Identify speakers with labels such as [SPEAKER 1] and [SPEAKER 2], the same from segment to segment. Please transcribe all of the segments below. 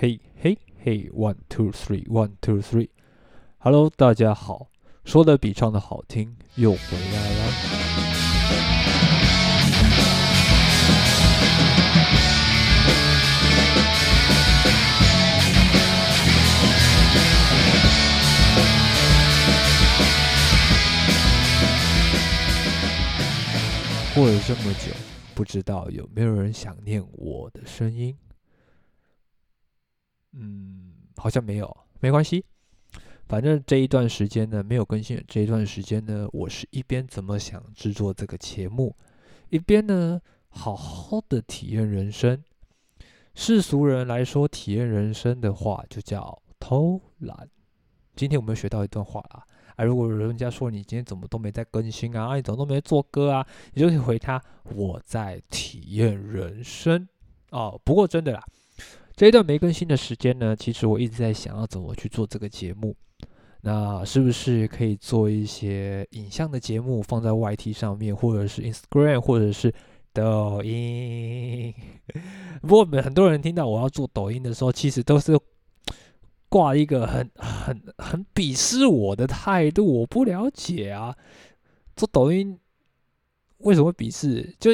[SPEAKER 1] 嘿嘿嘿，one two three，one two three，Hello，大家好，说的比唱的好听，又回来了。过了这么久，不知道有没有人想念我的声音？嗯，好像没有，没关系。反正这一段时间呢，没有更新。这一段时间呢，我是一边怎么想制作这个节目，一边呢，好好的体验人生。世俗人来说，体验人生的话，就叫偷懒。今天我们学到一段话啊，啊，如果人家说你今天怎么都没在更新啊，啊，你怎么都没做歌啊，你就可以回他，我在体验人生。哦，不过真的啦。这一段没更新的时间呢，其实我一直在想要怎么去做这个节目。那是不是可以做一些影像的节目放在 YT 上面，或者是 Instagram，或者是抖音？不过很多人听到我要做抖音的时候，其实都是挂一个很很很鄙视我的态度。我不了解啊，做抖音为什么鄙视？就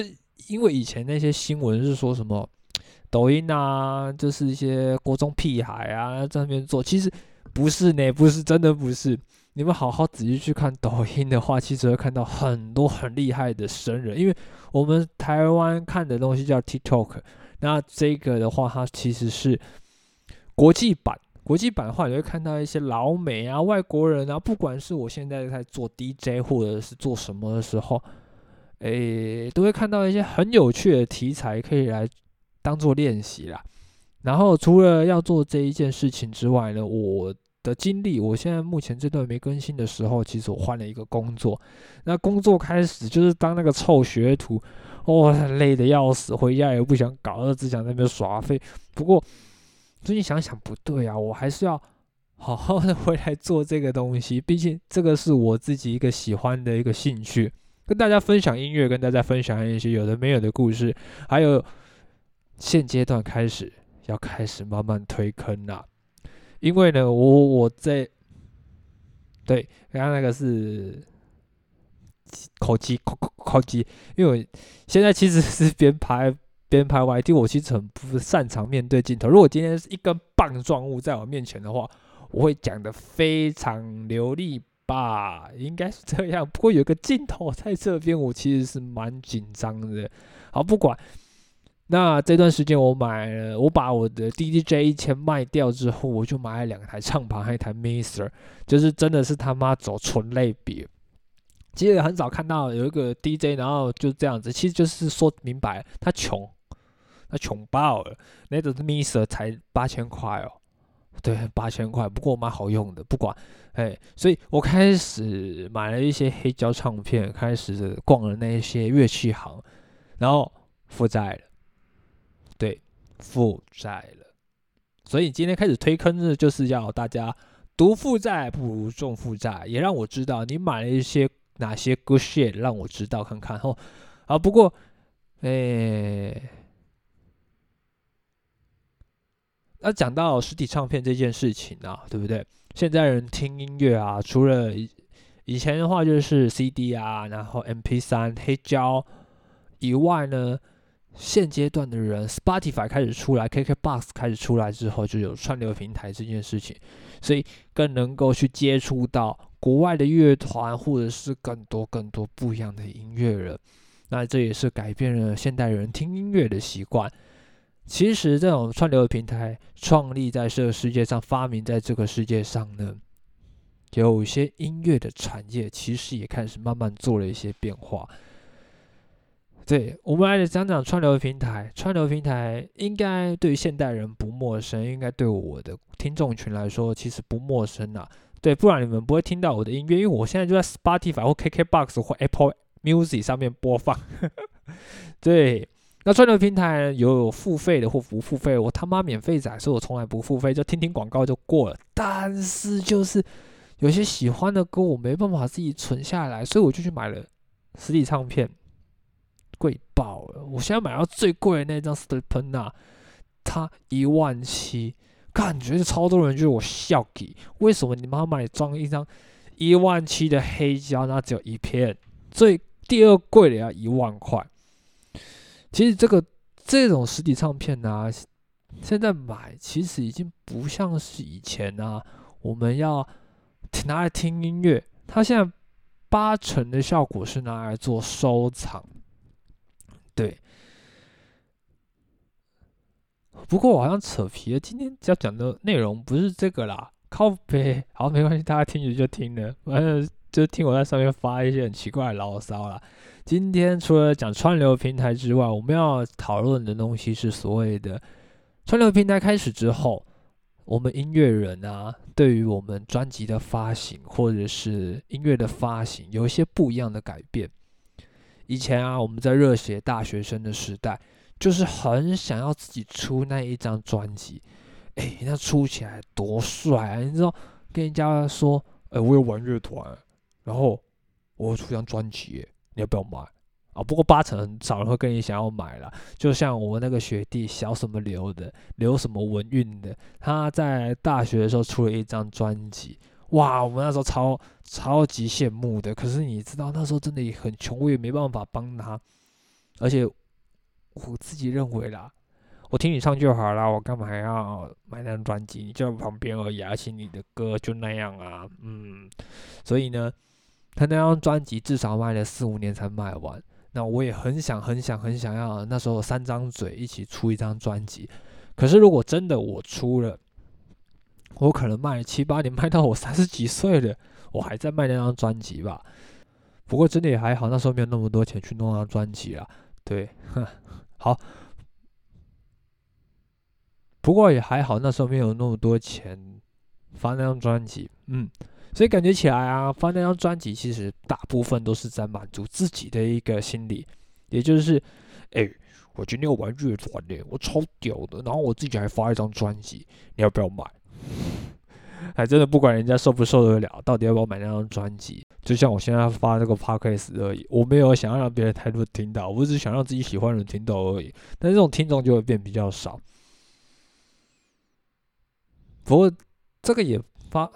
[SPEAKER 1] 因为以前那些新闻是说什么？抖音啊，就是一些国中屁孩啊，在那边做，其实不是呢，不是真的不是。你们好好仔细去看抖音的话，其实会看到很多很厉害的神人。因为我们台湾看的东西叫 TikTok，那这个的话，它其实是国际版。国际版的话，你会看到一些老美啊、外国人啊，不管是我现在在做 DJ 或者是做什么的时候，诶，都会看到一些很有趣的题材可以来。当做练习啦，然后除了要做这一件事情之外呢，我的经历，我现在目前这段没更新的时候，其实我换了一个工作。那工作开始就是当那个臭学徒，哇，累得要死，回家也不想搞，只想在那边耍废。不过最近想想不对啊，我还是要好好的回来做这个东西，毕竟这个是我自己一个喜欢的一个兴趣，跟大家分享音乐，跟大家分享一些有的没有的故事，还有。现阶段开始要开始慢慢推坑了，因为呢，我我在对刚刚那个是口机口口口机，因为我现在其实是边拍边拍 YT，我其实很不擅长面对镜头。如果今天是一根棒状物在我面前的话，我会讲的非常流利吧，应该是这样。不过有个镜头在这边，我其实是蛮紧张的。好，不管。那这段时间我买了，我把我的 DDJ 一千卖掉之后，我就买了两台唱盘，还一台 Mixer，就是真的是他妈走纯类别。其实很少看到有一个 DJ，然后就这样子，其实就是说明白他穷，他穷爆了。那个 Mixer 才八千块哦，对，八千块，不过蛮好用的，不管，哎，所以我开始买了一些黑胶唱片，开始逛了那些乐器行，然后负债了。对负债了，所以今天开始推坑呢，就是要大家独负债不如重负债，也让我知道你买了一些哪些 good shit，让我知道看看哦。啊，不过，诶，那讲到实体唱片这件事情啊，对不对？现在人听音乐啊，除了以以前的话就是 CD 啊，然后 MP 三黑胶以外呢。现阶段的人，Spotify 开始出来，KKBox 开始出来之后，就有串流平台这件事情，所以更能够去接触到国外的乐团，或者是更多更多不一样的音乐人。那这也是改变了现代人听音乐的习惯。其实这种串流平台创立在这个世界上，发明在这个世界上呢，有些音乐的产业其实也开始慢慢做了一些变化。对我们来讲讲串流平台，串流平台应该对于现代人不陌生，应该对我的听众群来说其实不陌生啊。对，不然你们不会听到我的音乐，因为我现在就在 Spotify 或 KKBox 或 Apple Music 上面播放。对，那串流平台有付费的或不付费，我他妈免费仔，所以我从来不付费，就听听广告就过了。但是就是有些喜欢的歌，我没办法自己存下来，所以我就去买了实体唱片。贵爆了！我现在买到最贵的那张 s t e p e n a 它一万七，感觉超多人就是我笑给，为什么你妈买装一张一万七的黑胶，那只有一片，最第二贵的要一万块。其实这个这种实体唱片呢，现在买其实已经不像是以前啊，我们要拿来听音乐，它现在八成的效果是拿来做收藏，对。不过我好像扯皮了，今天要讲的内容不是这个啦，靠背，好没关系，大家听着就听了，反正就听我在上面发一些很奇怪的牢骚啦。今天除了讲串流平台之外，我们要讨论的东西是所谓的串流平台开始之后，我们音乐人啊，对于我们专辑的发行或者是音乐的发行，有一些不一样的改变。以前啊，我们在热血大学生的时代。就是很想要自己出那一张专辑，哎，那出起来多帅啊！你知道，跟人家说，哎，我有玩乐团，然后我出张专辑，你要不要买啊？不过八成很少人会跟你想要买了。就像我那个学弟小什么刘的，刘什么文运的，他在大学的时候出了一张专辑，哇，我们那时候超超级羡慕的。可是你知道，那时候真的也很穷，我也没办法帮他，而且。我自己认为啦，我听你唱就好啦，我干嘛还要买那张专辑？你就在旁边而已，而且你的歌就那样啊，嗯。所以呢，他那张专辑至少卖了四五年才卖完。那我也很想、很想、很想要，那时候三张嘴一起出一张专辑。可是如果真的我出了，我可能卖了七八年，卖到我三十几岁了，我还在卖那张专辑吧。不过真的也还好，那时候没有那么多钱去弄那张专辑啦。对，哼。好，不过也还好，那时候没有那么多钱发那张专辑，嗯，所以感觉起来啊，发那张专辑其实大部分都是在满足自己的一个心理，也就是，哎，我今天要玩乐团的，我超屌的，然后我自己还发一张专辑，你要不要买？还真的不管人家受不受得了，到底要不要买那张专辑？就像我现在发这个 podcast 而已，我没有想要让别人太多听到，我只是想让自己喜欢的人听到而已。但这种听众就会变比较少。不过这个也发，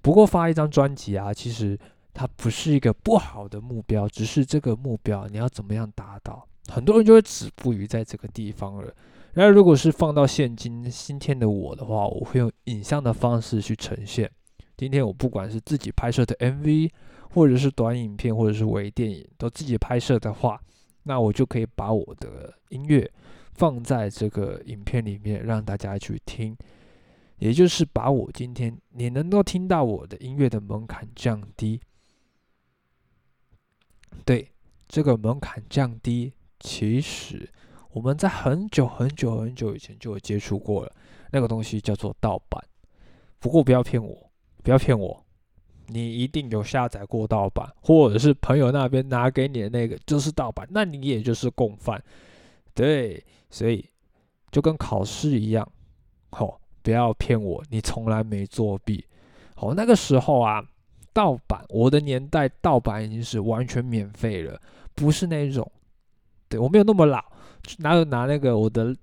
[SPEAKER 1] 不过发一张专辑啊，其实它不是一个不好的目标，只是这个目标你要怎么样达到，很多人就会止步于在这个地方了。那如果是放到现今今天的我的话，我会用影像的方式去呈现。今天我不管是自己拍摄的 MV，或者是短影片，或者是微电影，都自己拍摄的话，那我就可以把我的音乐放在这个影片里面，让大家去听。也就是把我今天你能够听到我的音乐的门槛降低。对，这个门槛降低，其实。我们在很久很久很久以前就有接触过了，那个东西叫做盗版。不过不要骗我，不要骗我，你一定有下载过盗版，或者是朋友那边拿给你的那个就是盗版，那你也就是共犯。对，所以就跟考试一样，好，不要骗我，你从来没作弊。好，那个时候啊，盗版，我的年代盗版已经是完全免费了，不是那种，对我没有那么老。拿有拿那个我的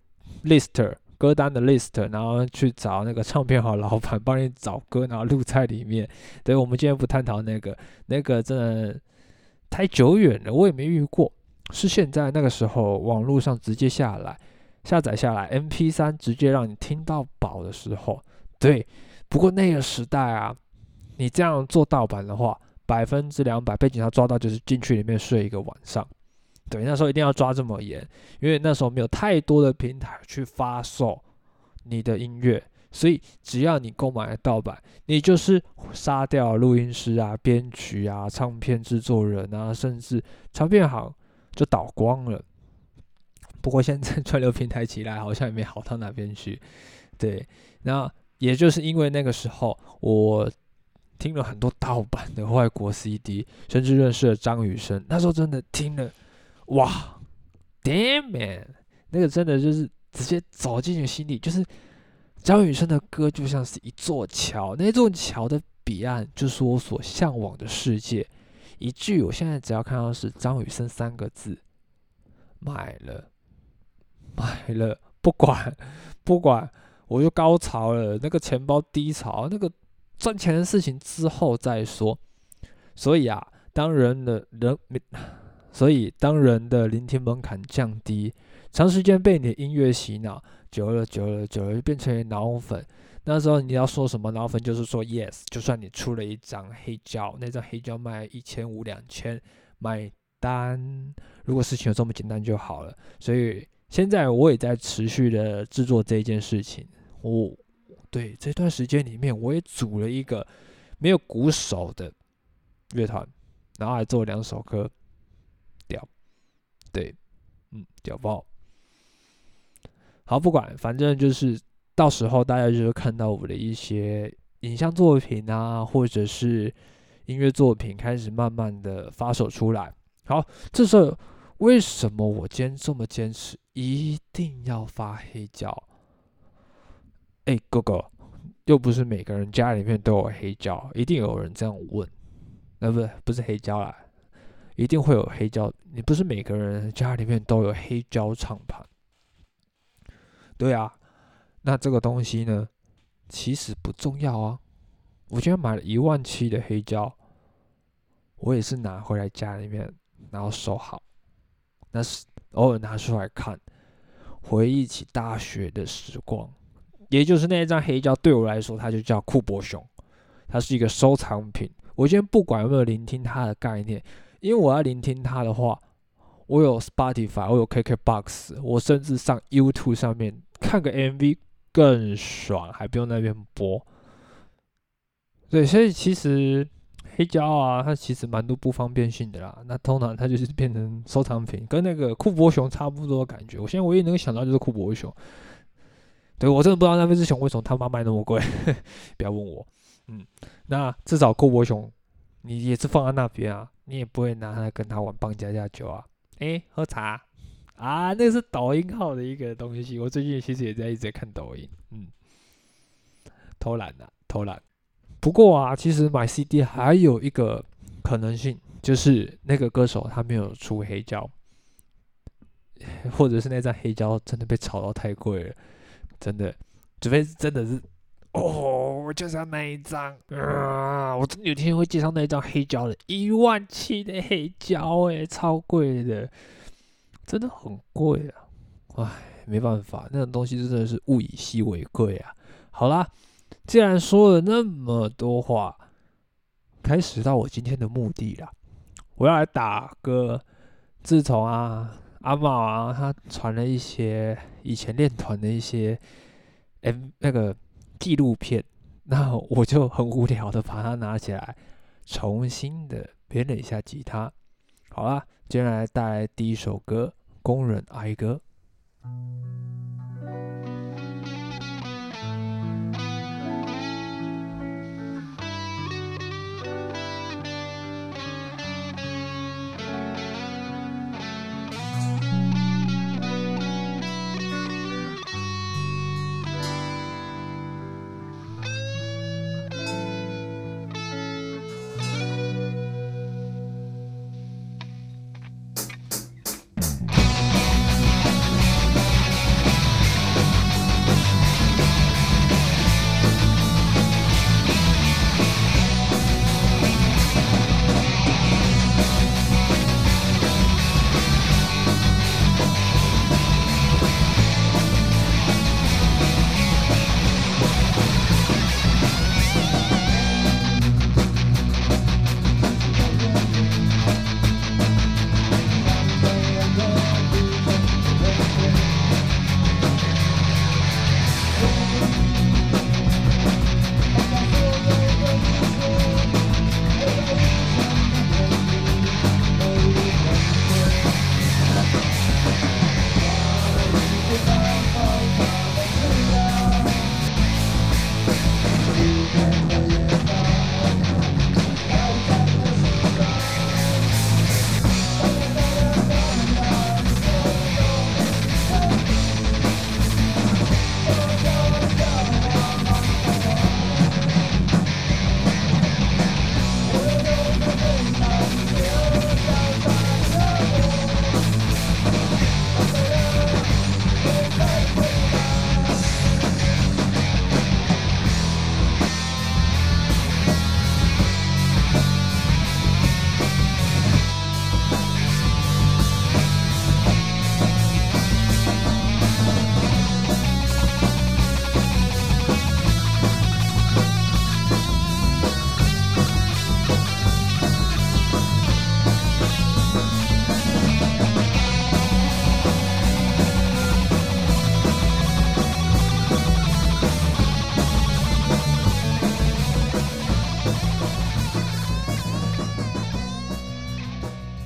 [SPEAKER 1] list 歌单的 list，然后去找那个唱片行老板帮你找歌，然后录在里面。对，我们今天不探讨那个，那个真的太久远了，我也没遇过。是现在那个时候网络上直接下来下载下来，MP 三直接让你听到饱的时候。对，不过那个时代啊，你这样做盗版的话，百分之两百被警察抓到就是进去里面睡一个晚上。对，那时候一定要抓这么严，因为那时候没有太多的平台去发售你的音乐，所以只要你购买了盗版，你就是杀掉录音师啊、编曲啊、唱片制作人啊，甚至唱片行就倒光了。不过现在 串流平台起来，好像也没好到哪边去。对，那也就是因为那个时候，我听了很多盗版的外国 CD，甚至认识了张雨生。那时候真的听了。哇，Damn man，那个真的就是直接走进你心里，就是张雨生的歌就像是一座桥，那座桥的彼岸就是我所向往的世界。一句，我现在只要看到是张雨生三个字，买了，买了，不管不管，我就高潮了，那个钱包低潮，那个赚钱的事情之后再说。所以啊，当人的人没，所以当人的聆听门槛降低，长时间被你的音乐洗脑，久了久了久了就变成脑粉。那时候你要说什么脑粉，就是说 yes，就算你出了一张黑胶，那张黑胶卖一千五两千，买单。如果事情有这么简单就好了。所以现在我也在持续的制作这一件事情。我对这段时间里面，我也组了一个没有鼓手的乐团，然后还做了两首歌，嗯，屌爆。好，不管，反正就是。到时候大家就会看到我的一些影像作品啊，或者是音乐作品开始慢慢的发售出来。好，这时候为什么我今天这么坚持一定要发黑胶？哎，哥哥，又不是每个人家里面都有黑胶，一定有人这样问。那不不是黑胶啦，一定会有黑胶。你不是每个人家里面都有黑胶唱盘？对啊。那这个东西呢，其实不重要啊。我今天买了一万七的黑胶，我也是拿回来家里面，然后收好。那是偶尔拿出来看，回忆起大学的时光。也就是那一张黑胶对我来说，它就叫库珀熊，它是一个收藏品。我今天不管有没有聆听它的概念，因为我要聆听他的话，我有 Spotify，我有 KKBox，我甚至上 YouTube 上面看个 MV。更爽，还不用那边播。对，所以其实黑胶啊，它其实蛮多不方便性的啦。那通常它就是变成收藏品，跟那个库博熊差不多的感觉。我现在唯一能想到就是库博熊。对我真的不知道那只熊为什么他妈卖那么贵，不要问我。嗯，那至少库博熊你也是放在那边啊，你也不会拿它跟他玩棒加加酒啊。哎，喝茶。啊，那是抖音号的一个东西。我最近其实也在一直在看抖音，嗯，偷懒啊，偷懒。不过啊，其实买 CD 还有一个可能性，就是那个歌手他没有出黑胶，或者是那张黑胶真的被炒到太贵了，真的，除非真的是，哦，我就是要那一张啊！我真有天会介绍那一张黑胶的，一万七的黑胶，哎，超贵的。真的很贵啊！唉，没办法，那种东西真的是物以稀为贵啊。好啦，既然说了那么多话，开始到我今天的目的了。我要来打歌。自从啊阿茂啊他传了一些以前练团的一些 M 那个纪录片，那我就很无聊的把它拿起来，重新的编了一下吉他。好啦。接下来带来第一首歌《工人哀歌》。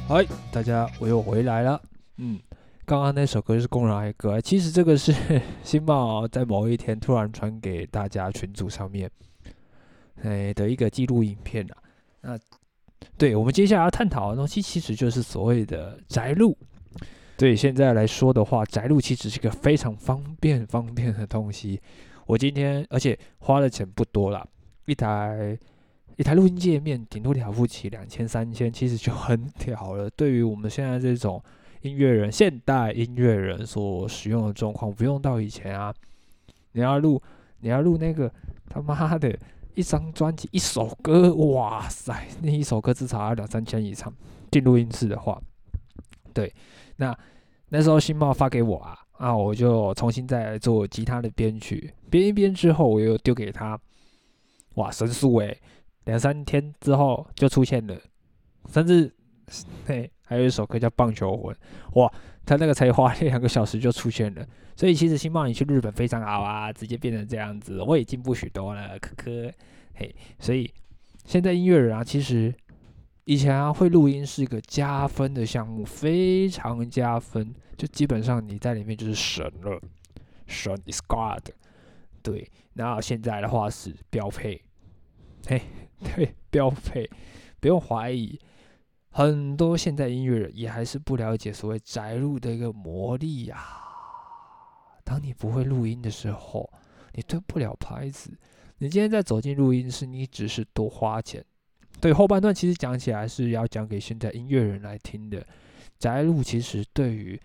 [SPEAKER 1] 嗨，大家，我又回来了。嗯，刚刚那首歌是《工人爱歌》，其实这个是 新茂在某一天突然传给大家群组上面，哎的一个记录影片啊。那对我们接下来要探讨的东西，其实就是所谓的宅路。对现在来说的话，宅路其实是一个非常方便方便的东西。我今天而且花的钱不多啦，一台。一台录音界面顶多了不起两千三千，其实就很屌了。对于我们现在这种音乐人、现代音乐人所使用的状况，不用到以前啊。你要录，你要录那个他妈的一张专辑、一首歌，哇塞，那一首歌至少要两三千以上。进录音室的话，对，那那时候新茂发给我啊，啊，我就重新再做吉他的编曲，编一编之后，我又丢给他，哇，神速诶。两三天之后就出现了，甚至嘿，还有一首歌叫《棒球魂》，哇，他那个才花两个小时就出现了。所以其实新茂你去日本非常好啊，直接变成这样子，我也进步许多了，科科嘿。所以现在音乐人啊，其实以前啊会录音是一个加分的项目，非常加分，就基本上你在里面就是神了，神 is God。对，然后现在的话是标配，嘿。对，标配，不用怀疑。很多现代音乐人也还是不了解所谓宅录的一个魔力呀。当你不会录音的时候，你对不了拍子。你今天在走进录音室，你只是多花钱。对，后半段其实讲起来是要讲给现在音乐人来听的。宅录其实对于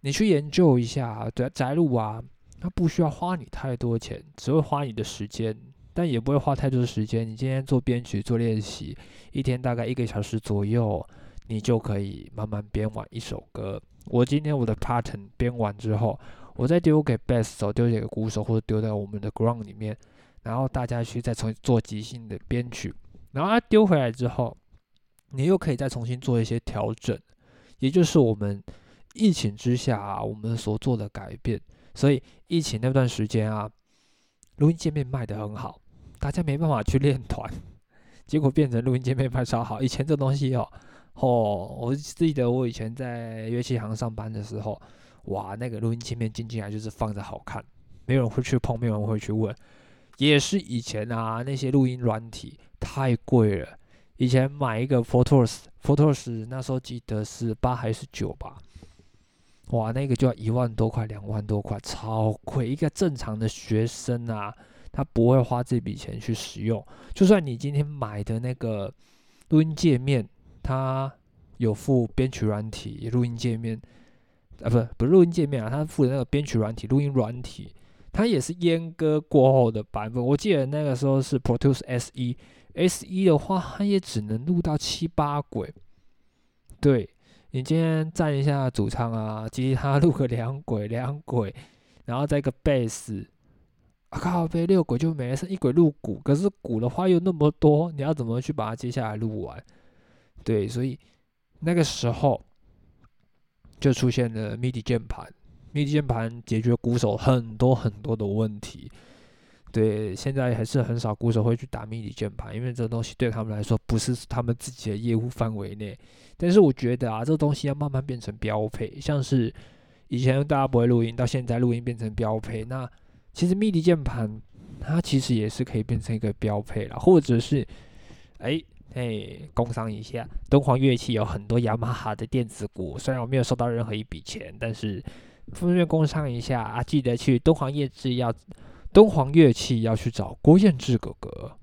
[SPEAKER 1] 你去研究一下，对宅录啊，它不需要花你太多钱，只会花你的时间。但也不会花太多的时间。你今天做编曲、做练习，一天大概一个小时左右，你就可以慢慢编完一首歌。我今天我的 pattern 编完之后，我再丢给 bass 手、丢给鼓手，或者丢在我们的 ground 里面，然后大家去再重做即兴的编曲。然后它丢回来之后，你又可以再重新做一些调整，也就是我们疫情之下啊，我们所做的改变。所以疫情那段时间啊。录音界面卖得很好，大家没办法去练团，结果变成录音界面拍超好。以前这东西哦，哦，我记得我以前在乐器行上班的时候，哇，那个录音界面进进来就是放着好看，没有人会去碰，没有人会去问。也是以前啊，那些录音软体太贵了，以前买一个 Photos，Photos 那时候记得是八还是九吧。哇，那个就要一万多块，两万多块，超贵。一个正常的学生啊，他不会花这笔钱去使用。就算你今天买的那个录音界面，它有附编曲软体，录音界面啊，不，不是录音界面啊，它附的那个编曲软体，录音软体，它也是阉割过后的版本。我记得那个时候是 Pro Tools S 一，S 一的话，它也只能录到七八轨，对。你今天站一下主唱啊，吉他录个两轨两轨，然后再一个贝斯，啊靠，贝六鬼就没了，剩一鬼录鼓。可是鼓的话又那么多，你要怎么去把它接下来录完？对，所以那个时候就出现了 MIDI 键盘，MIDI 键盘解决鼓手很多很多的问题。对，现在还是很少鼓手会去打 MIDI 键盘，因为这东西对他们来说不是他们自己的业务范围内。但是我觉得啊，这东西要慢慢变成标配，像是以前大家不会录音，到现在录音变成标配。那其实 MIDI 键盘它其实也是可以变成一个标配了，或者是哎哎，工商一下，敦煌乐器有很多雅马哈的电子鼓，虽然我没有收到任何一笔钱，但是顺便工商一下啊，记得去敦煌乐器要。敦煌乐器要去找郭彦志哥哥，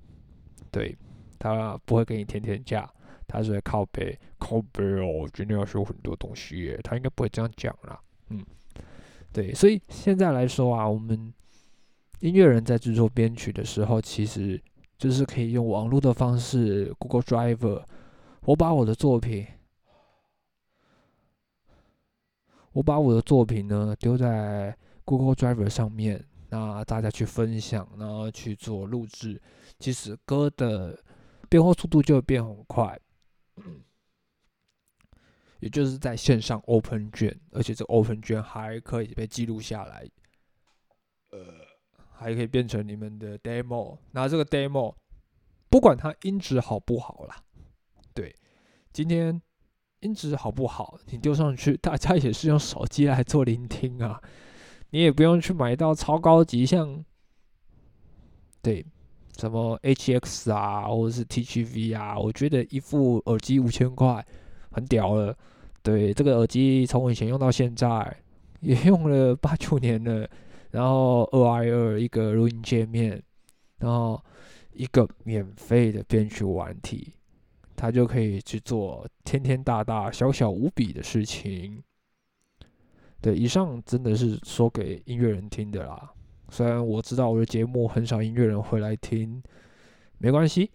[SPEAKER 1] 对他不会给你天天价，他是靠背靠背哦，今天要学很多东西耶，他应该不会这样讲啦。嗯，对，所以现在来说啊，我们音乐人在制作编曲的时候，其实就是可以用网络的方式，Google Drive，我把我的作品，我把我的作品呢丢在 Google Drive 上面。那大家去分享，然后去做录制，其实歌的变化速度就会变很快，也就是在线上 open 卷，而且这 open 卷还可以被记录下来，呃，还可以变成你们的 demo。那这个 demo 不管它音质好不好啦，对，今天音质好不好，你丢上去，大家也是用手机来做聆听啊，你也不用去买到超高级，像对什么 HX 啊，或者是 TGV 啊，我觉得一副耳机五千块很屌了。对，这个耳机从我以前用到现在，也用了八九年了。然后二 i 二一个录音界面，然后一个免费的编曲玩体，它就可以去做天天大大小小无比的事情。对，以上真的是说给音乐人听的啦。虽然我知道我的节目很少音乐人会来听，没关系。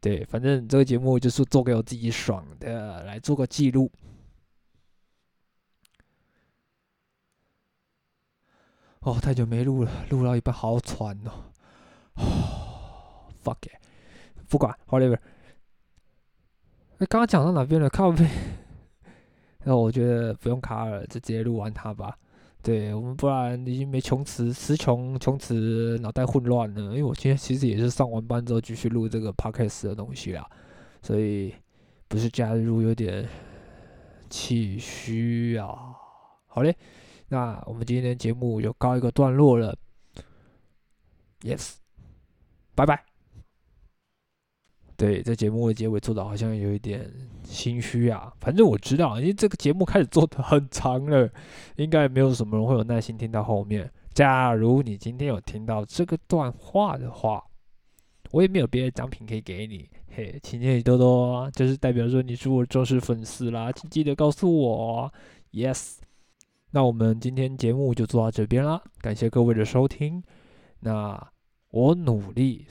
[SPEAKER 1] 对，反正这个节目就是做给我自己爽的，来做个记录。哦，太久没录了，录到一半好喘哦。Fuck it，不管，whatever。哎，刚刚讲到哪边了？靠背。那我觉得不用卡了，就直接录完它吧。对我们，不然已经没穷词，词穷，穷词，脑袋混乱了。因为我今天其实也是上完班之后继续录这个 podcast 的东西啦，所以不是加入，有点气虚啊。好嘞。那我们今天的节目就告一个段落了，Yes，拜拜。对，这节目的结尾做的好像有一点心虚啊。反正我知道，因为这个节目开始做的很长了，应该没有什么人会有耐心听到后面。假如你今天有听到这个段话的话，我也没有别的奖品可以给你。嘿，请你多多，就是代表说你是我忠实粉丝啦，请记得告诉我，Yes。那我们今天节目就做到这边啦，感谢各位的收听。那我努力。